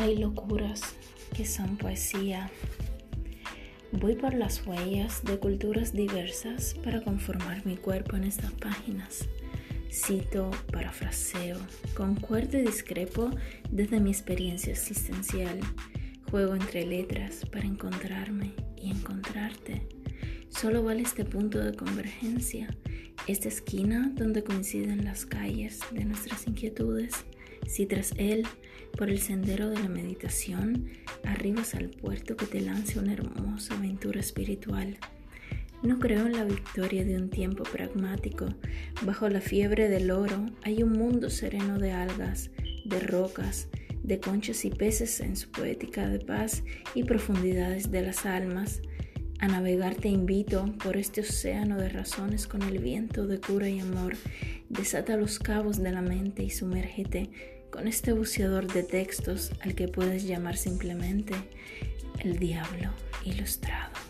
Hay locuras que son poesía. Voy por las huellas de culturas diversas para conformar mi cuerpo en estas páginas. Cito, parafraseo, concuerdo y discrepo desde mi experiencia existencial. Juego entre letras para encontrarme y encontrarte. Solo vale este punto de convergencia, esta esquina donde coinciden las calles de nuestras inquietudes. Si tras él, por el sendero de la meditación, arribas al puerto que te lance una hermosa aventura espiritual. No creo en la victoria de un tiempo pragmático. Bajo la fiebre del oro hay un mundo sereno de algas, de rocas, de conchas y peces en su poética de paz y profundidades de las almas. A navegar te invito por este océano de razones con el viento de cura y amor. Desata los cabos de la mente y sumérgete con este buceador de textos al que puedes llamar simplemente el diablo ilustrado.